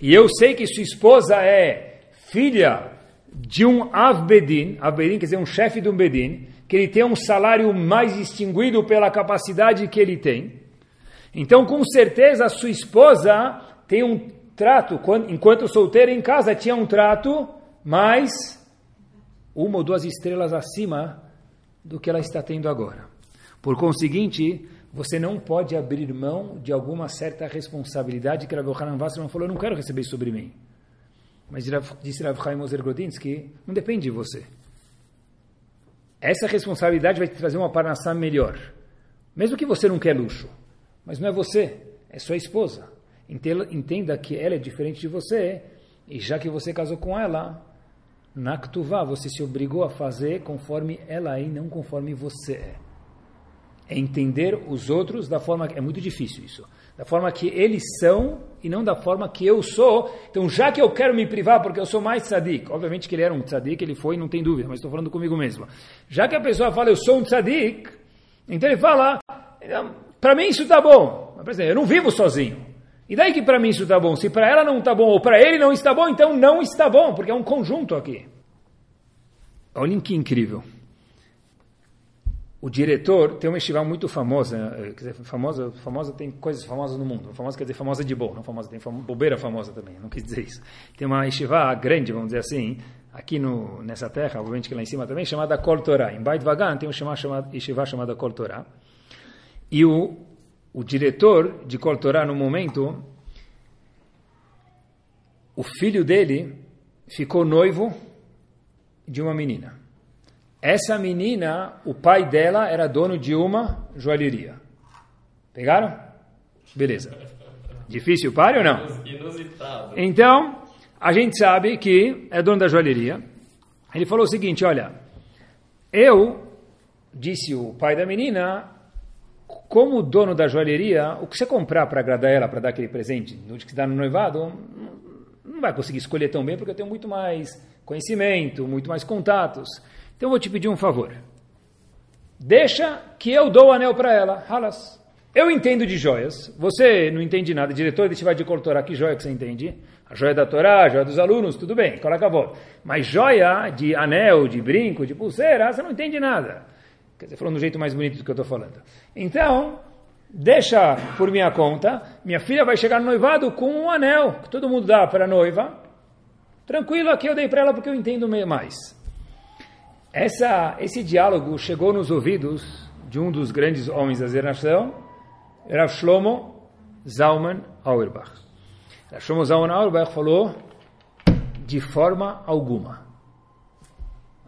E eu sei que sua esposa é filha de um Avbedin, Avbedin quer dizer um chefe de um Bedin, que ele tem um salário mais distinguido pela capacidade que ele tem. Então, com certeza, a sua esposa tem um trato, enquanto solteira em casa, tinha um trato mais uma ou duas estrelas acima do que ela está tendo agora. Por conseguinte, você não pode abrir mão de alguma certa responsabilidade que Rav Yohanan Wasserman falou, eu não quero receber sobre mim. Mas disse Rav Chaim Ozer Grodinsky, não depende de você. Essa responsabilidade vai te trazer uma parnassá melhor. Mesmo que você não quer luxo. Mas não é você, é sua esposa. Entenda que ela é diferente de você, e já que você casou com ela, na Ktuvá você se obrigou a fazer conforme ela é e não conforme você é. É entender os outros da forma que é muito difícil isso, da forma que eles são e não da forma que eu sou. Então, já que eu quero me privar porque eu sou mais tzadik, obviamente que ele era um tzadik, ele foi, não tem dúvida, mas estou falando comigo mesmo. Já que a pessoa fala eu sou um tzadik, então ele fala, para mim isso está bom. Mas, eu não vivo sozinho. E daí que para mim isso está bom? Se para ela não está bom ou para ele não está bom, então não está bom, porque é um conjunto aqui. Olhem que incrível o diretor tem uma estiva muito famosa, eh, quer dizer, famosa, famosa tem coisas famosas no mundo. Famosa quer dizer famosa de bom, não famosa, tem bobeira famosa também, não quis dizer isso. Tem uma estiva grande, vamos dizer assim, aqui no, nessa terra, obviamente que lá em cima também, chamada Kol Torah. Em Beit Vagan tem uma chamada, estiva chamada Kol Torah. E o, o diretor de Kol Torah, no momento, o filho dele ficou noivo de uma menina. Essa menina, o pai dela era dono de uma joalheria. Pegaram? Beleza. Difícil pai ou não? Então, a gente sabe que é dono da joalheria. Ele falou o seguinte, olha, eu, disse o pai da menina, como dono da joalheria, o que você comprar para agradar ela, para dar aquele presente, no que dá no noivado, não vai conseguir escolher tão bem, porque eu tenho muito mais conhecimento, muito mais contatos. Então eu vou te pedir um favor. Deixa que eu dou o anel para ela. Halas. Eu entendo de joias. Você não entende nada. Diretor de Tivai de Cortorá, que joia que você entende? A joia da Torá, a joia dos alunos, tudo bem, coloca a voz. Mas joia de anel, de brinco, de pulseira, você não entende nada. Quer dizer, falando do jeito mais bonito do que eu estou falando. Então, deixa por minha conta, minha filha vai chegar no noivado com um anel, que todo mundo dá para a noiva. Tranquilo, aqui eu dei para ela porque eu entendo mais. Essa, esse diálogo chegou nos ouvidos de um dos grandes homens da geração, Rav Shlomo Zalman Auerbach. Shlomo Zalman Auerbach falou de forma alguma.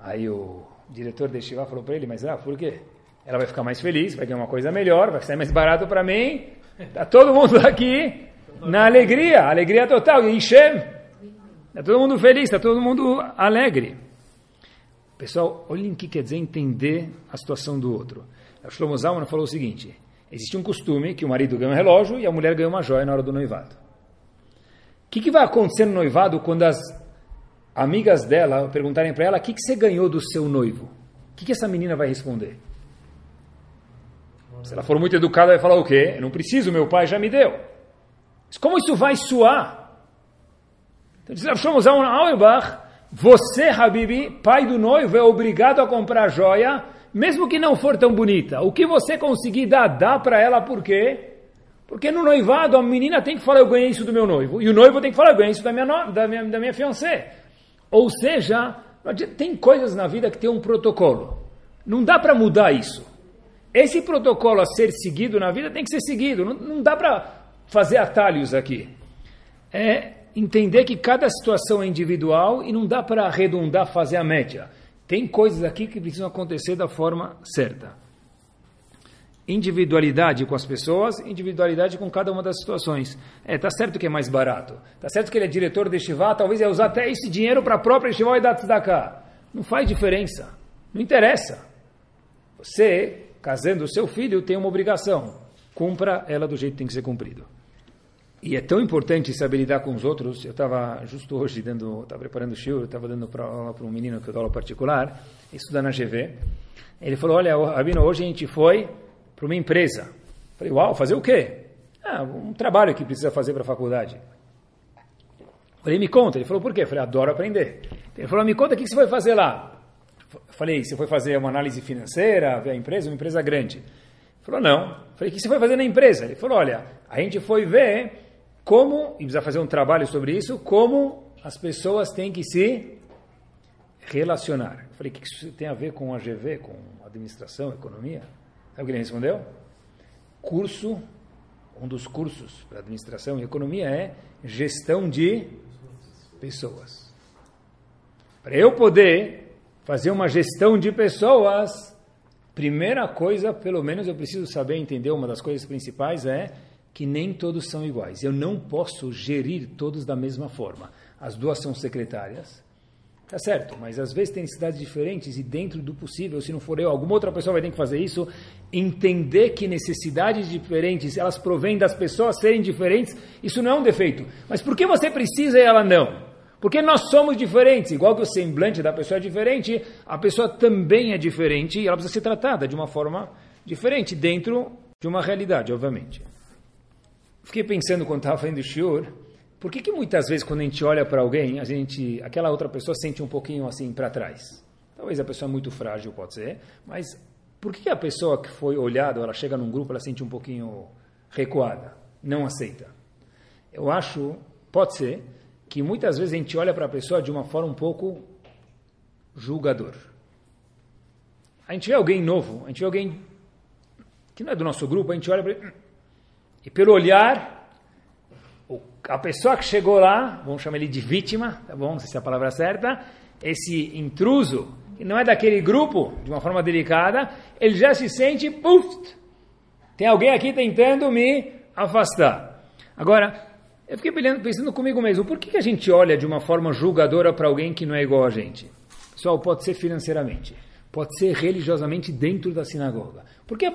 Aí o diretor de Shiva falou para ele, mas ah, por quê? Ela vai ficar mais feliz, vai ganhar uma coisa melhor, vai sair mais barato para mim. Está todo mundo aqui na alegria, alegria total. E Shem, está todo mundo feliz, está todo mundo alegre. Pessoal, olhem o que quer dizer entender a situação do outro. A Shlomo Zalman falou o seguinte, existe um costume que o marido ganha um relógio e a mulher ganha uma joia na hora do noivado. O que, que vai acontecer no noivado quando as amigas dela perguntarem para ela o que, que você ganhou do seu noivo? O que, que essa menina vai responder? Se ela for muito educada, vai falar o quê? Eu não preciso, meu pai já me deu. Mas como isso vai suar? Então, diz Shlomo Zalman Auerbach, você, Habibi, pai do noivo, é obrigado a comprar joia, mesmo que não for tão bonita. O que você conseguir dar, dá para ela, por quê? Porque no noivado a menina tem que falar, eu ganhei isso do meu noivo. E o noivo tem que falar, eu ganhei isso da minha, da minha, da minha fiancé. Ou seja, tem coisas na vida que tem um protocolo. Não dá para mudar isso. Esse protocolo a ser seguido na vida tem que ser seguido. Não, não dá para fazer atalhos aqui. É, entender que cada situação é individual e não dá para arredondar, fazer a média. Tem coisas aqui que precisam acontecer da forma certa. Individualidade com as pessoas, individualidade com cada uma das situações. É, tá certo que é mais barato. Tá certo que ele é diretor de Shivá, talvez ia usar até esse dinheiro para a própria Shivá e dar tzedakah. Não faz diferença. Não interessa. Você, casando o seu filho, tem uma obrigação. Cumpra ela do jeito que tem que ser cumprido. E é tão importante saber lidar com os outros. Eu estava justo hoje dando, estava preparando o shiur, estava dando para um menino que eu dou aula particular, estudando na GV. Ele falou: Olha, Rabino, hoje a gente foi para uma empresa. Eu falei: Uau, fazer o quê? Ah, um trabalho que precisa fazer para a faculdade. Eu falei: Me conta. Ele falou: Por quê? Eu falei: Adoro aprender. Ele falou: Me conta o que você foi fazer lá. Eu falei: Você foi fazer uma análise financeira, ver a empresa, uma empresa grande. Ele falou: Não. Falei: O que você foi fazer na empresa? Ele falou: Olha, a gente foi ver como, e precisa fazer um trabalho sobre isso, como as pessoas têm que se relacionar. Eu falei, o que isso tem a ver com a GV, com administração, economia? Sabe o que ele respondeu? Curso, um dos cursos para administração e economia é gestão de pessoas. Para eu poder fazer uma gestão de pessoas, primeira coisa, pelo menos eu preciso saber entender, uma das coisas principais é que nem todos são iguais. Eu não posso gerir todos da mesma forma. As duas são secretárias. Tá certo, mas às vezes tem necessidades diferentes e dentro do possível, se não for eu, alguma outra pessoa vai ter que fazer isso. Entender que necessidades diferentes, elas provêm das pessoas serem diferentes, isso não é um defeito. Mas por que você precisa e ela não? Porque nós somos diferentes, igual que o semblante da pessoa é diferente, a pessoa também é diferente e ela precisa ser tratada de uma forma diferente, dentro de uma realidade, obviamente. Fiquei pensando quando estava fazendo o shiur, por que, que muitas vezes quando a gente olha para alguém, a gente, aquela outra pessoa sente um pouquinho assim para trás? Talvez a pessoa é muito frágil, pode ser, mas por que a pessoa que foi olhada, ela chega num grupo, ela sente um pouquinho recuada, não aceita? Eu acho, pode ser, que muitas vezes a gente olha para a pessoa de uma forma um pouco julgador. A gente vê alguém novo, a gente vê alguém que não é do nosso grupo, a gente olha para ele, e pelo olhar a pessoa que chegou lá, vamos chamar ele de vítima, tá bom? Não sei se é a palavra certa, esse intruso, que não é daquele grupo, de uma forma delicada, ele já se sente, puf, tem alguém aqui tentando me afastar. Agora, eu fiquei pensando comigo mesmo, por que, que a gente olha de uma forma julgadora para alguém que não é igual a gente? Pessoal, pode ser financeiramente, pode ser religiosamente dentro da sinagoga. Por quê?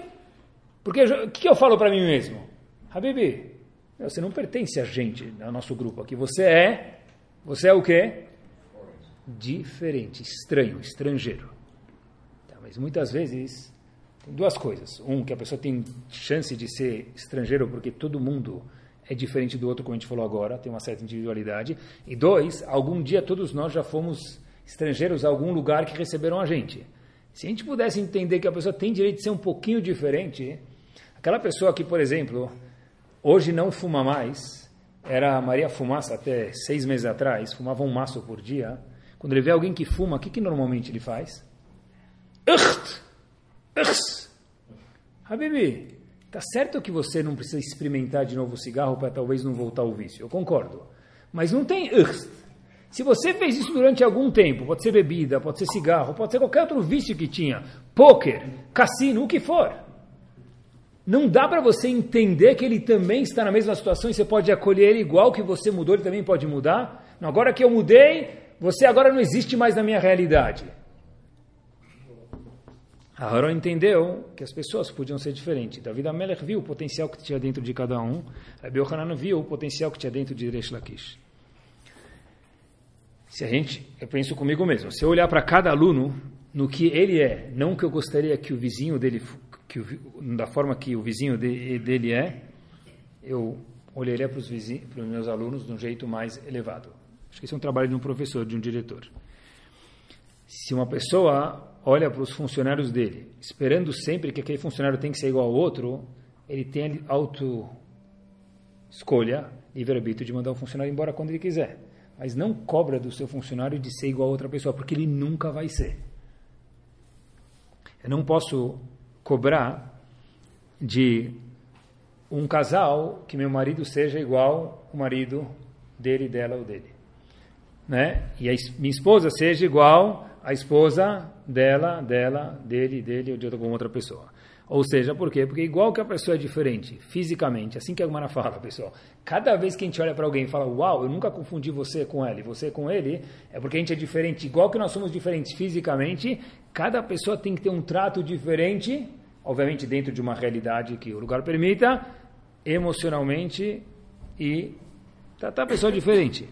Porque o que eu falo para mim mesmo? Habibi, você não pertence a gente, ao nosso grupo aqui. Você é, você é o quê? Diferente, estranho, estrangeiro. Tá, mas muitas vezes tem duas coisas. Um, que a pessoa tem chance de ser estrangeiro porque todo mundo é diferente do outro, como a gente falou agora, tem uma certa individualidade. E dois, algum dia todos nós já fomos estrangeiros a algum lugar que receberam a gente. Se a gente pudesse entender que a pessoa tem direito de ser um pouquinho diferente, aquela pessoa que, por exemplo, Hoje não fuma mais. Era a Maria Fumaça até seis meses atrás, fumava um maço por dia. Quando ele vê alguém que fuma, o que, que normalmente ele faz? Ucht! Ucht! Habibi, tá certo que você não precisa experimentar de novo o cigarro para talvez não voltar ao vício. Eu concordo. Mas não tem ucht. Se você fez isso durante algum tempo, pode ser bebida, pode ser cigarro, pode ser qualquer outro vício que tinha, poker, cassino, o que for não dá para você entender que ele também está na mesma situação e você pode acolher ele igual que você mudou, ele também pode mudar? Não, agora que eu mudei, você agora não existe mais na minha realidade. Aharon entendeu que as pessoas podiam ser diferentes. David Amelech viu o potencial que tinha dentro de cada um. Rabbi Yohanan viu o potencial que tinha dentro de Resh Lakish. Se a gente, eu penso comigo mesmo, se eu olhar para cada aluno no que ele é, não que eu gostaria que o vizinho dele que o, da forma que o vizinho de, dele é, eu olharia para os, vizinhos, para os meus alunos de um jeito mais elevado. Acho que esse é um trabalho de um professor, de um diretor. Se uma pessoa olha para os funcionários dele, esperando sempre que aquele funcionário tem que ser igual ao outro, ele tem auto escolha, livre-arbítrio de mandar o funcionário embora quando ele quiser. Mas não cobra do seu funcionário de ser igual a outra pessoa, porque ele nunca vai ser. Eu não posso cobrar de um casal que meu marido seja igual o marido dele, dela ou dele. Né? E a minha esposa seja igual a esposa dela, dela, dele, dele ou de alguma outra pessoa. Ou seja, por quê? Porque igual que a pessoa é diferente fisicamente, assim que a Gumara fala, pessoal, cada vez que a gente olha para alguém e fala, uau, eu nunca confundi você com ela e você com ele, é porque a gente é diferente. Igual que nós somos diferentes fisicamente, cada pessoa tem que ter um trato diferente, obviamente dentro de uma realidade que o lugar permita, emocionalmente e tratar a pessoa diferente.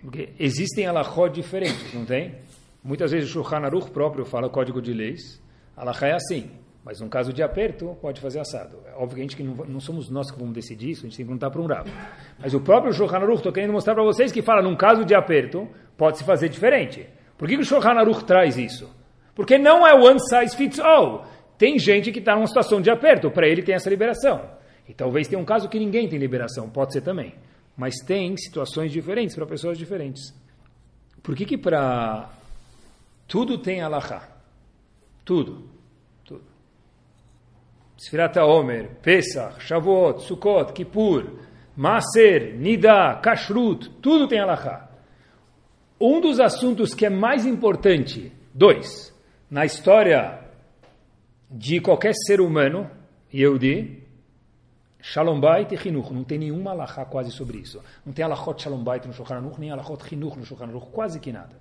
Porque existem alahot diferentes, não tem? Muitas vezes o Shulchan Aruch próprio fala código de leis, alahá é assim, mas num caso de aperto, pode fazer assado. É obviamente que não, não, somos nós que vamos decidir isso, a gente tem que perguntar para um Rav. Mas o próprio Shulchan Aruch, estou querendo mostrar para vocês que fala, num caso de aperto, pode se fazer diferente. Por que, que o Shulchan Aruch traz isso? Porque não é one size fits all. Tem gente que está numa situação de aperto, para ele tem essa liberação. E talvez tenha um caso que ninguém tem liberação, pode ser também. Mas tem situações diferentes para pessoas diferentes. Por que que para tudo tem alahá? Tudo. Tudo. Sfirat Omer, Pesach, Shavuot, Sukkot, Kippur, Maser, Nida, Kashrut, tudo tem alahá. Um dos assuntos que é mais importante, dois, na história de qualquer ser humano, Yehudi, Shalom Bait e Chinuch. Não tem nenhuma alahá quase sobre isso. Não tem alahot Shalom Bait no Shulchan Aruch, nem alahot Chinuch no Shulchan Aruch, quase que nada.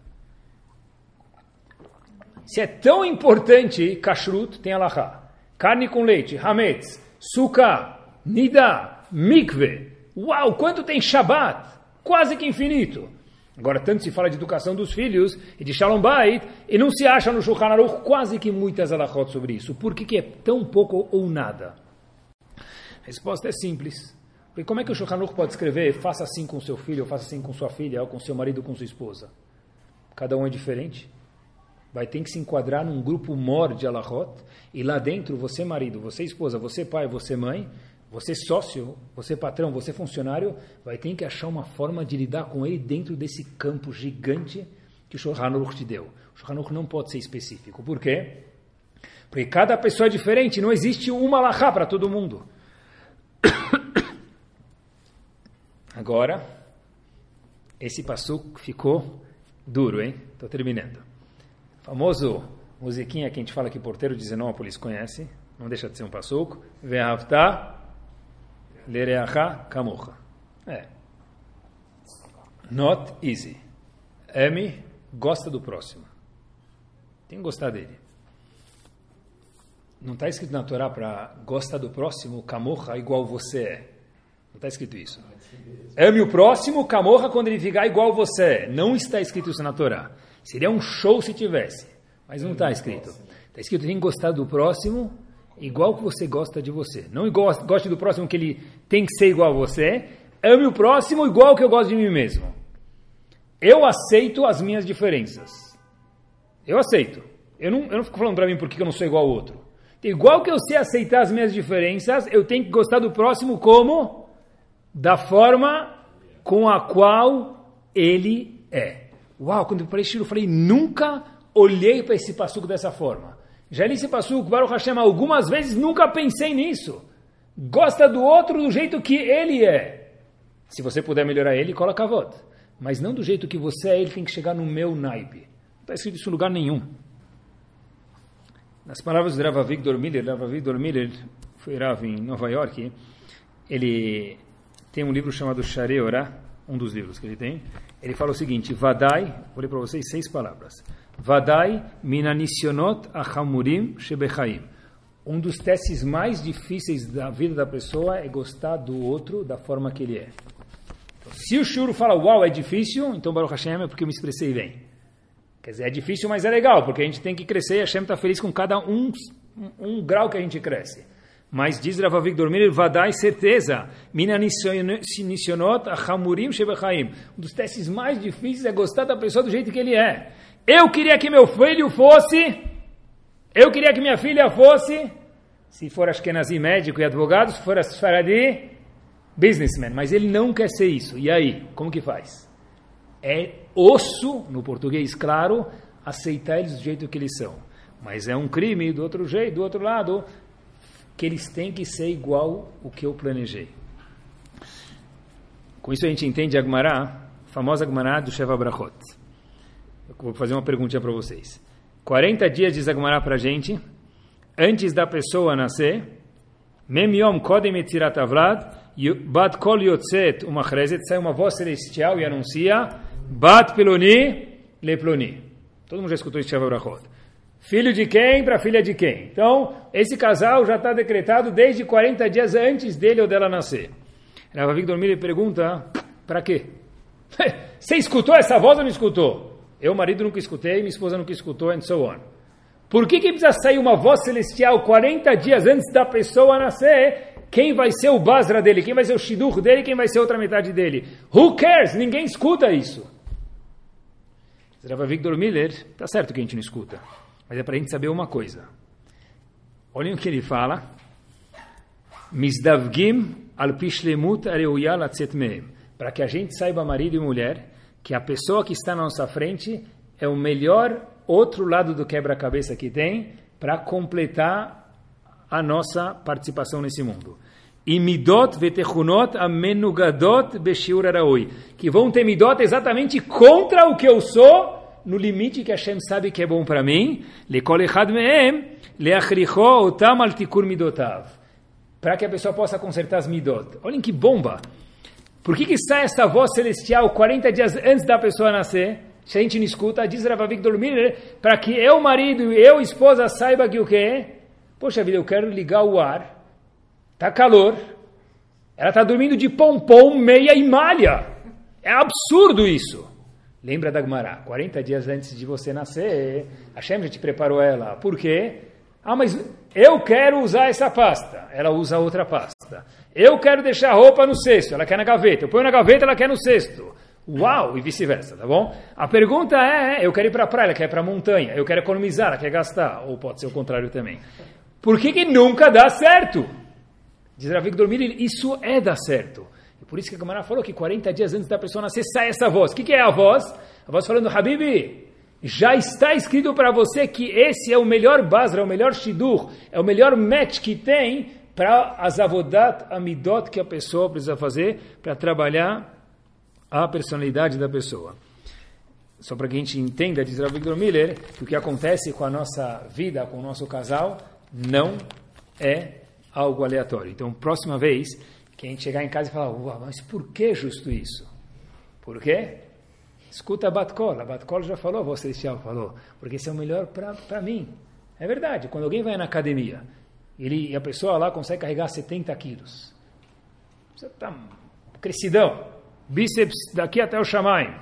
se é tão importante, kashrut tem alahá. Carne com leite, hametz, sukkah, nida, mikve. Uau, quanto tem Shabbat? Quase que infinito. Agora, tanto se fala de educação dos filhos e de Shalom Bait, e não se acha no Shulchan Aruch quase que muitas alahot sobre isso. Por que, que é tão pouco ou nada? A resposta é simples. Porque como é que o Shulchan Aruch pode escrever faça assim com seu filho, ou faça assim com sua filha, ou com seu marido, ou com sua esposa? Cada um é diferente. Vai ter que se enquadrar num grupo mor de alahot, e lá dentro, você marido, você esposa, você pai, você mãe, você sócio, você patrão, você funcionário, vai ter que achar uma forma de lidar com ele dentro desse campo gigante que o Shulchan Aruch te deu. O Shulchan Aruch não pode ser específico. Por quê? Porque cada pessoa é diferente, não existe uma alahá para todo mundo. Agora, esse passo ficou duro, hein? Estou terminando. famoso musiquinha que a gente fala que porteiro de Zenópolis conhece, não deixa de ser um passuco. Ve'avta Lereacha kamocha. É. Not easy. Ame gosta do próximo. Tem que gostar dele. Não está escrito na Torá para gostar do próximo, camorra igual você é. Não está escrito isso. Ame o próximo, camorra quando ele ficar igual você é. Não está escrito isso na Torá. Seria um show se tivesse. Mas não está escrito. Está escrito tem que gostar do próximo igual que você gosta de você. Não goste do próximo que ele tem que ser igual a você. Ame o próximo igual que eu gosto de mim mesmo. Eu aceito as minhas diferenças. Eu aceito. Eu não, eu não fico falando para mim porque eu não sou igual ao outro. Igual que eu sei aceitar as minhas diferenças, eu tenho que gostar do próximo como? Da forma com a qual ele é. Uau, quando eu falei eu falei, nunca olhei para esse passuco dessa forma. Já li esse passuco, Baruch Hashem, algumas vezes nunca pensei nisso. Gosta do outro do jeito que ele é. Se você puder melhorar ele, coloca a voz. Mas não do jeito que você é, ele tem que chegar no meu naipe. Não está escrito isso em lugar nenhum. Nas palavras do Rav Victor Miller, Rav Victor Miller foi Rav em Nova York, ele tem um livro chamado Share Orah, um dos livros que ele tem. Ele fala o seguinte, Vadai, vou ler para vocês seis palavras. Vadai minanisionot achamurim shebechaim. Um dos testes mais difíceis da vida da pessoa é gostar do outro da forma que ele é. Então, se o shuru fala, uau, é difícil, então Baruch Hashem é porque eu me expressei bem. Quer dizer, é difícil, mas é legal, porque a gente tem que crescer e Hashem está feliz com cada um, um, um, grau que a gente cresce. Mas diz Rav Avigdor Miller, vadai certeza, minanisionot achamurim shebechaim. Um dos testes mais difíceis é gostar da pessoa do jeito que ele é. Eu queria que meu filho fosse, eu queria que minha filha fosse, se for Ashkenazi médico e advogado, se for Sfaradi, businessman, mas ele não quer ser isso. E aí, como que faz? É osso, no português claro, aceitar eles do jeito que eles são. Mas é um crime do outro jeito, do outro lado, que eles têm que ser igual o que eu planejei. Com isso a gente entende a Gemara, a famosa Gemara do Sheva Brachot. Vou fazer uma perguntinha para vocês. 40 dias diz Agmará para a gente, antes da pessoa nascer, Mem Yom Kodem Etzirat Avlad, Bat Kol Yotzet Umachrezet, sai uma voz celestial e anuncia, Bat Peloni Leploni. Todo mundo já escutou isso Sheva Brachot. Filho de quem para filha de quem? Então, esse casal já está decretado desde 40 dias antes dele ou dela nascer. Rav Victor Miller pergunta, para quê? Você escutou essa voz ou não escutou? Eu, marido, nunca escutei, minha esposa nunca escutou, and so on. Por que, que precisa sair uma voz celestial 40 dias antes da pessoa nascer? Quem vai ser o Basra dele? Quem vai ser o Shidduch dele? Quem vai ser a outra metade dele? Who cares? Ninguém escuta isso. Rav Victor Miller, tá certo que a gente não escuta, mas é para a gente saber uma coisa. Olhem o que ele fala. Misdavgim al pishlemut areuya latzet. Para que a gente saiba, marido e mulher, que a pessoa que está na nossa frente é o melhor outro lado do quebra-cabeça que tem para completar a nossa participação nesse mundo. E midot vetechunot amenugadot beshiur. Que vão ter midot exatamente contra o que eu sou, no limite que Hashem sabe que é bom para mim. Lekol echad mehem leachricho otam al tikur midotav. Para que a pessoa possa consertar as midot. Olhem que bomba! Por que, que sai essa voz celestial 40 dias antes da pessoa nascer? Se a gente não escuta, diz Rav Victor Miller, para que eu, marido, e eu, esposa, saiba que o quê? Poxa vida, eu quero ligar o ar, tá calor, ela está dormindo de pompom, meia e malha. É absurdo isso. Lembra da Gmará, 40 dias antes de você nascer, a Shem já te preparou ela. Por quê? Ah, mas eu quero usar essa pasta. Ela usa outra pasta. Eu quero deixar a roupa no cesto. Ela quer na gaveta. Eu ponho na gaveta, ela quer no cesto. Uau! E vice-versa, tá bom? A pergunta é, eu quero ir para a praia, ela quer ir para a montanha. Eu quero economizar, ela quer gastar. Ou pode ser o contrário também. Por que, que nunca dá certo? Diz Ravik Dormir, isso é dar certo. E por isso que a Gamara falou que 40 dias antes da pessoa nascer sai essa voz. O que, que é a voz? A voz falando, Habibi, já está escrito para você que esse é o melhor basra, é o melhor shidur, é o melhor match que tem para as avodat amidot que a pessoa precisa fazer para trabalhar a personalidade da pessoa. Só para que a gente entenda, diz Rav Victor Miller, que o que acontece com a nossa vida, com o nosso casal, não é algo aleatório. Então, próxima vez que a gente chegar em casa e falar, Uau, mas por que justo isso? Por quê? Escuta a Batkol. A Batkol já falou, a celestial falou, porque isso é o melhor para mim. É verdade, quando alguém vai na academia ele, a pessoa lá consegue carregar 70 quilos, você está crescidão, bíceps daqui até o Shamayim.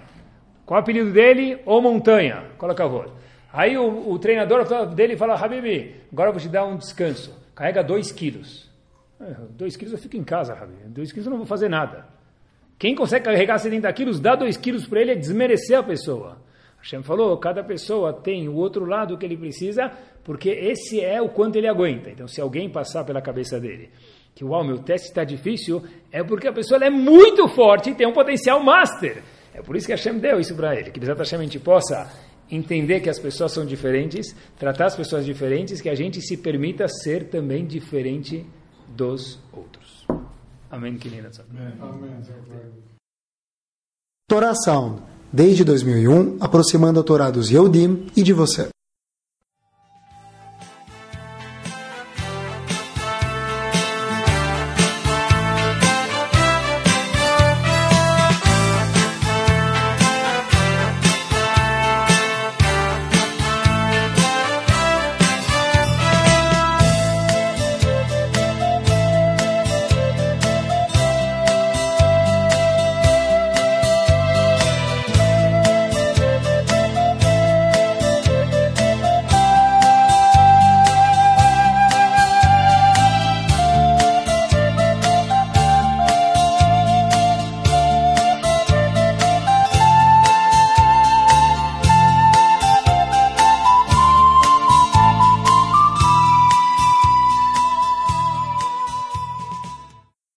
Qual o apelido dele? Ou montanha. Coloca a voz. Aí o, o treinador dele fala, Habibi, agora eu vou te dar um descanso carrega 2 quilos. 2 é, quilos eu fico em casa, Rabi. 2 quilos eu não vou fazer nada. Quem consegue carregar 70 quilos, dá 2 quilos para ele é desmerecer a pessoa. Hashem falou, cada pessoa tem o outro lado que ele precisa, porque esse é o quanto ele aguenta. Então, se alguém passar pela cabeça dele que, uau, meu teste está difícil, é porque a pessoa é muito forte e tem um potencial master. É por isso que Hashem deu isso para ele, que Bezat Hashem a gente possa entender que as pessoas são diferentes, tratar as pessoas diferentes, que a gente se permita ser também diferente dos outros. Amém. Torá Sound, desde 2001, aproximando a Torá dos e de você.